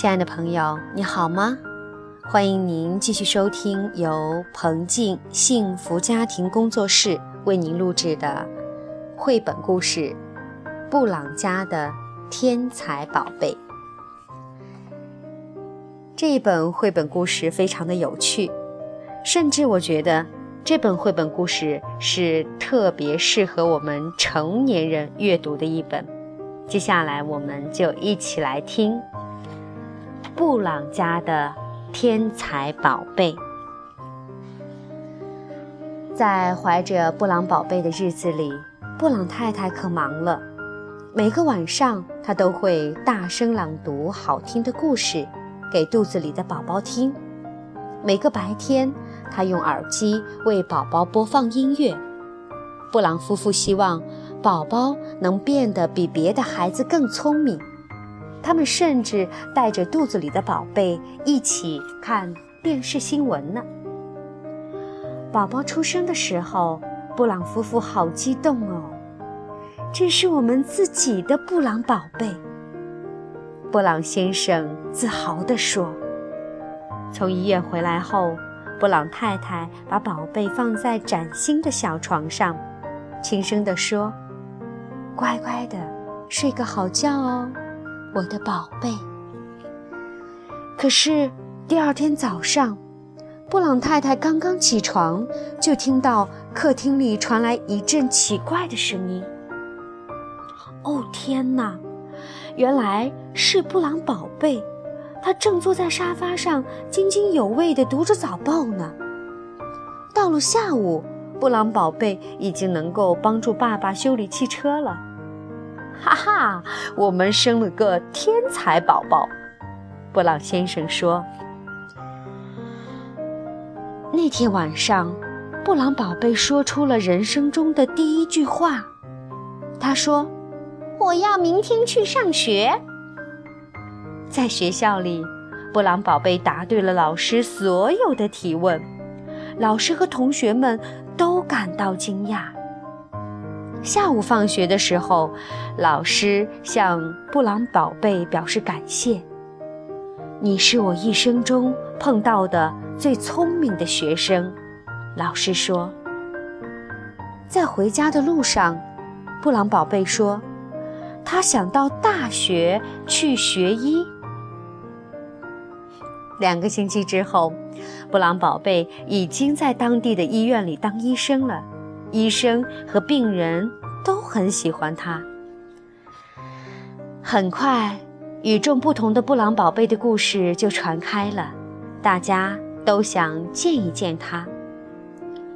亲爱的朋友，你好吗？欢迎您继续收听由彭静幸福家庭工作室为您录制的绘本故事《布朗家的天才宝贝》。这一本绘本故事非常的有趣，甚至我觉得这本绘本故事是特别适合我们成年人阅读的一本。接下来，我们就一起来听。布朗家的天才宝贝，在怀着布朗宝贝的日子里，布朗太太可忙了。每个晚上，她都会大声朗读好听的故事给肚子里的宝宝听；每个白天，她用耳机为宝宝播放音乐。布朗夫妇希望宝宝能变得比别的孩子更聪明。他们甚至带着肚子里的宝贝一起看电视新闻呢。宝宝出生的时候，布朗夫妇好激动哦！这是我们自己的布朗宝贝。布朗先生自豪地说。从医院回来后，布朗太太把宝贝放在崭新的小床上，轻声地说：“乖乖的睡个好觉哦。”我的宝贝。可是第二天早上，布朗太太刚刚起床，就听到客厅里传来一阵奇怪的声音。哦天哪！原来是布朗宝贝，他正坐在沙发上津津有味地读着早报呢。到了下午，布朗宝贝已经能够帮助爸爸修理汽车了。哈哈，我们生了个天才宝宝，布朗先生说。那天晚上，布朗宝贝说出了人生中的第一句话。他说：“我要明天去上学。”在学校里，布朗宝贝答对了老师所有的提问，老师和同学们都感到惊讶。下午放学的时候，老师向布朗宝贝表示感谢：“你是我一生中碰到的最聪明的学生。”老师说。在回家的路上，布朗宝贝说：“他想到大学去学医。”两个星期之后，布朗宝贝已经在当地的医院里当医生了。医生和病人都很喜欢他。很快，与众不同的布朗宝贝的故事就传开了，大家都想见一见他。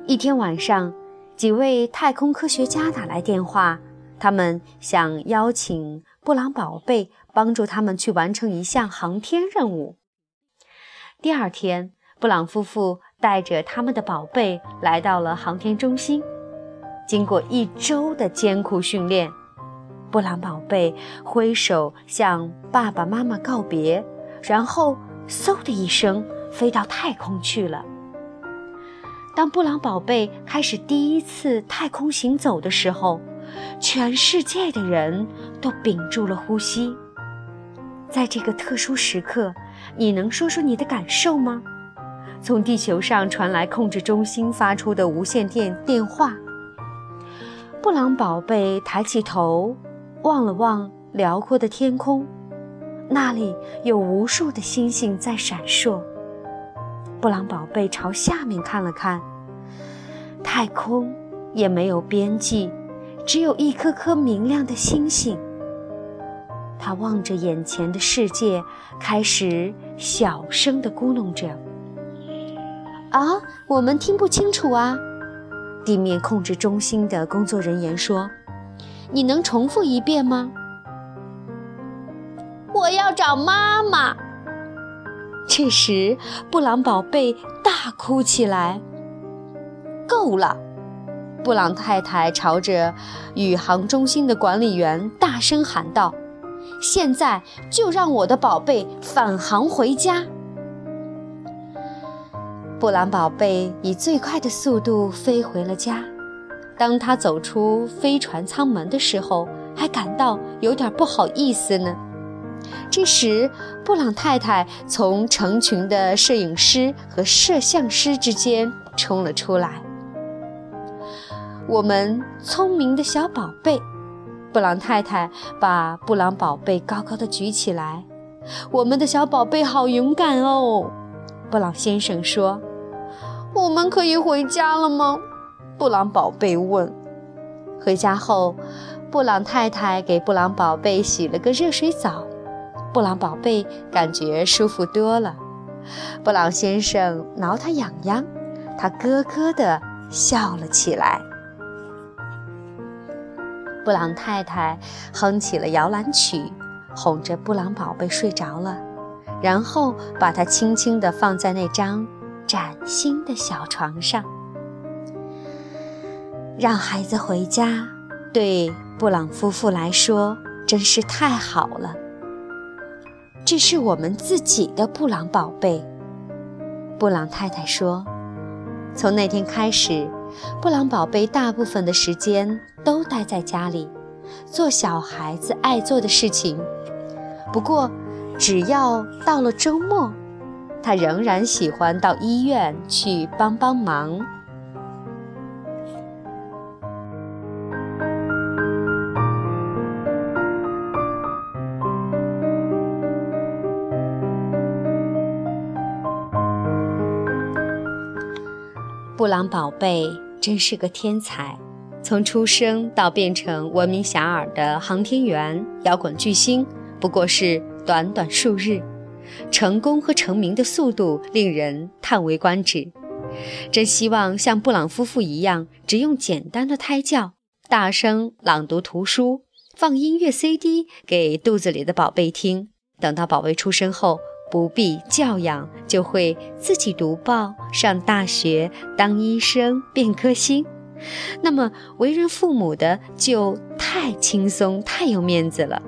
一天晚上，几位太空科学家打来电话，他们想邀请布朗宝贝帮助他们去完成一项航天任务。第二天，布朗夫妇带着他们的宝贝来到了航天中心。经过一周的艰苦训练，布朗宝贝挥手向爸爸妈妈告别，然后嗖的一声飞到太空去了。当布朗宝贝开始第一次太空行走的时候，全世界的人都屏住了呼吸。在这个特殊时刻，你能说说你的感受吗？从地球上传来控制中心发出的无线电电话。布朗宝贝抬起头，望了望辽阔的天空，那里有无数的星星在闪烁。布朗宝贝朝下面看了看，太空也没有边际，只有一颗颗明亮的星星。他望着眼前的世界，开始小声地咕哝着：“啊，我们听不清楚啊。”地面控制中心的工作人员说：“你能重复一遍吗？”我要找妈妈。这时，布朗宝贝大哭起来。够了！布朗太太朝着宇航中心的管理员大声喊道：“现在就让我的宝贝返航回家！”布朗宝贝以最快的速度飞回了家。当他走出飞船舱门的时候，还感到有点不好意思呢。这时，布朗太太从成群的摄影师和摄像师之间冲了出来。我们聪明的小宝贝，布朗太太把布朗宝贝高高的举起来。我们的小宝贝好勇敢哦，布朗先生说。我们可以回家了吗？布朗宝贝问。回家后，布朗太太给布朗宝贝洗了个热水澡。布朗宝贝感觉舒服多了，布朗先生挠他痒痒，他咯咯地笑了起来。布朗太太哼起了摇篮曲，哄着布朗宝贝睡着了，然后把他轻轻地放在那张崭新的小床上。让孩子回家，对布朗夫妇来说真是太好了。这是我们自己的布朗宝贝，布朗太太说。从那天开始，布朗宝贝大部分的时间都待在家里，做小孩子爱做的事情。不过，只要到了周末，他仍然喜欢到医院去帮帮忙。布朗宝贝真是个天才，从出生到变成闻名遐迩的航天员、摇滚巨星，不过是短短数日。成功和成名的速度令人叹为观止。真希望像布朗夫妇一样，只用简单的胎教，大声朗读图书，放音乐 CD 给肚子里的宝贝听。等到宝贝出生后，不必教养，就会自己读报、上大学、当医生、变歌星。那么，为人父母的就太轻松、太有面子了。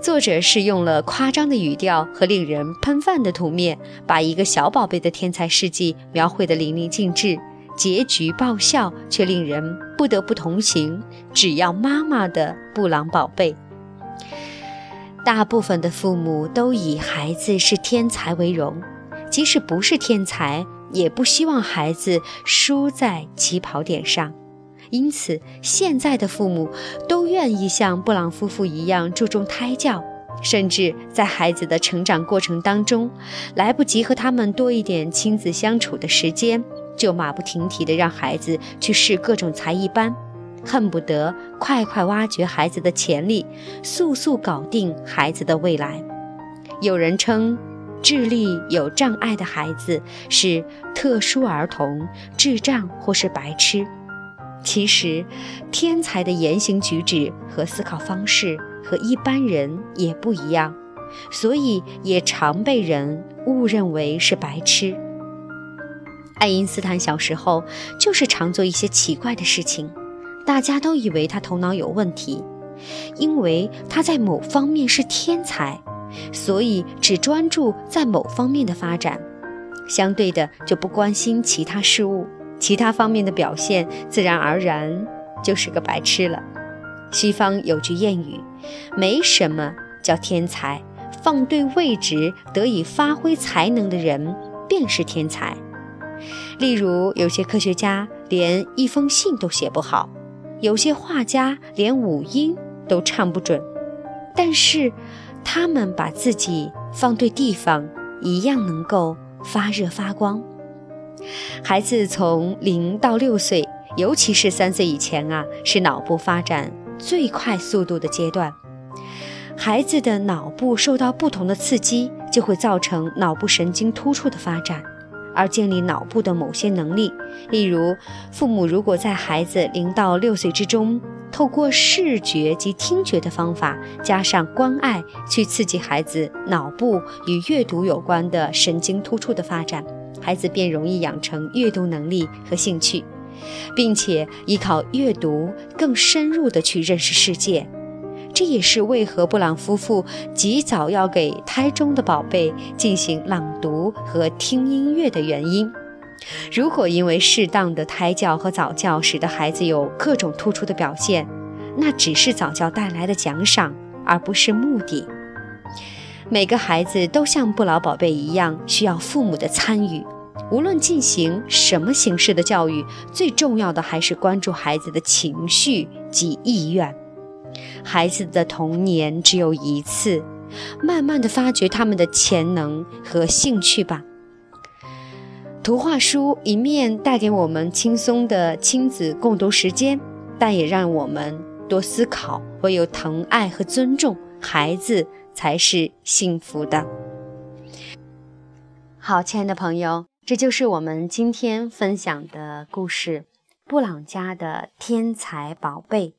作者是用了夸张的语调和令人喷饭的图面，把一个小宝贝的天才事迹描绘得淋漓尽致，结局爆笑却令人不得不同情。只要妈妈的布朗宝贝。大部分的父母都以孩子是天才为荣，即使不是天才，也不希望孩子输在起跑点上。因此，现在的父母都愿意像布朗夫妇一样注重胎教，甚至在孩子的成长过程当中，来不及和他们多一点亲子相处的时间，就马不停蹄地让孩子去试各种才艺班。恨不得快快挖掘孩子的潜力，速速搞定孩子的未来。有人称，智力有障碍的孩子是特殊儿童、智障或是白痴。其实，天才的言行举止和思考方式和一般人也不一样，所以也常被人误认为是白痴。爱因斯坦小时候就是常做一些奇怪的事情。大家都以为他头脑有问题，因为他在某方面是天才，所以只专注在某方面的发展，相对的就不关心其他事物，其他方面的表现自然而然就是个白痴了。西方有句谚语：“没什么叫天才，放对位置得以发挥才能的人便是天才。”例如，有些科学家连一封信都写不好。有些画家连五音都唱不准，但是他们把自己放对地方，一样能够发热发光。孩子从零到六岁，尤其是三岁以前啊，是脑部发展最快速度的阶段。孩子的脑部受到不同的刺激，就会造成脑部神经突触的发展。而建立脑部的某些能力，例如，父母如果在孩子零到六岁之中，透过视觉及听觉的方法，加上关爱，去刺激孩子脑部与阅读有关的神经突触的发展，孩子便容易养成阅读能力和兴趣，并且依靠阅读更深入地去认识世界。这也是为何布朗夫妇及早要给胎中的宝贝进行朗读和听音乐的原因。如果因为适当的胎教和早教使得孩子有各种突出的表现，那只是早教带来的奖赏，而不是目的。每个孩子都像不老宝贝一样，需要父母的参与。无论进行什么形式的教育，最重要的还是关注孩子的情绪及意愿。孩子的童年只有一次，慢慢的发掘他们的潜能和兴趣吧。图画书一面带给我们轻松的亲子共读时间，但也让我们多思考：唯有疼爱和尊重孩子，才是幸福的。好，亲爱的朋友，这就是我们今天分享的故事——布朗家的天才宝贝。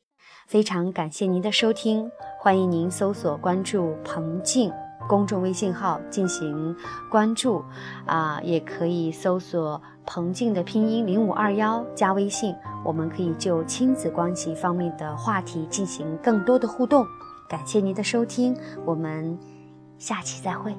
非常感谢您的收听，欢迎您搜索关注彭静公众微信号进行关注，啊，也可以搜索彭静的拼音零五二幺加微信，我们可以就亲子关系方面的话题进行更多的互动。感谢您的收听，我们下期再会。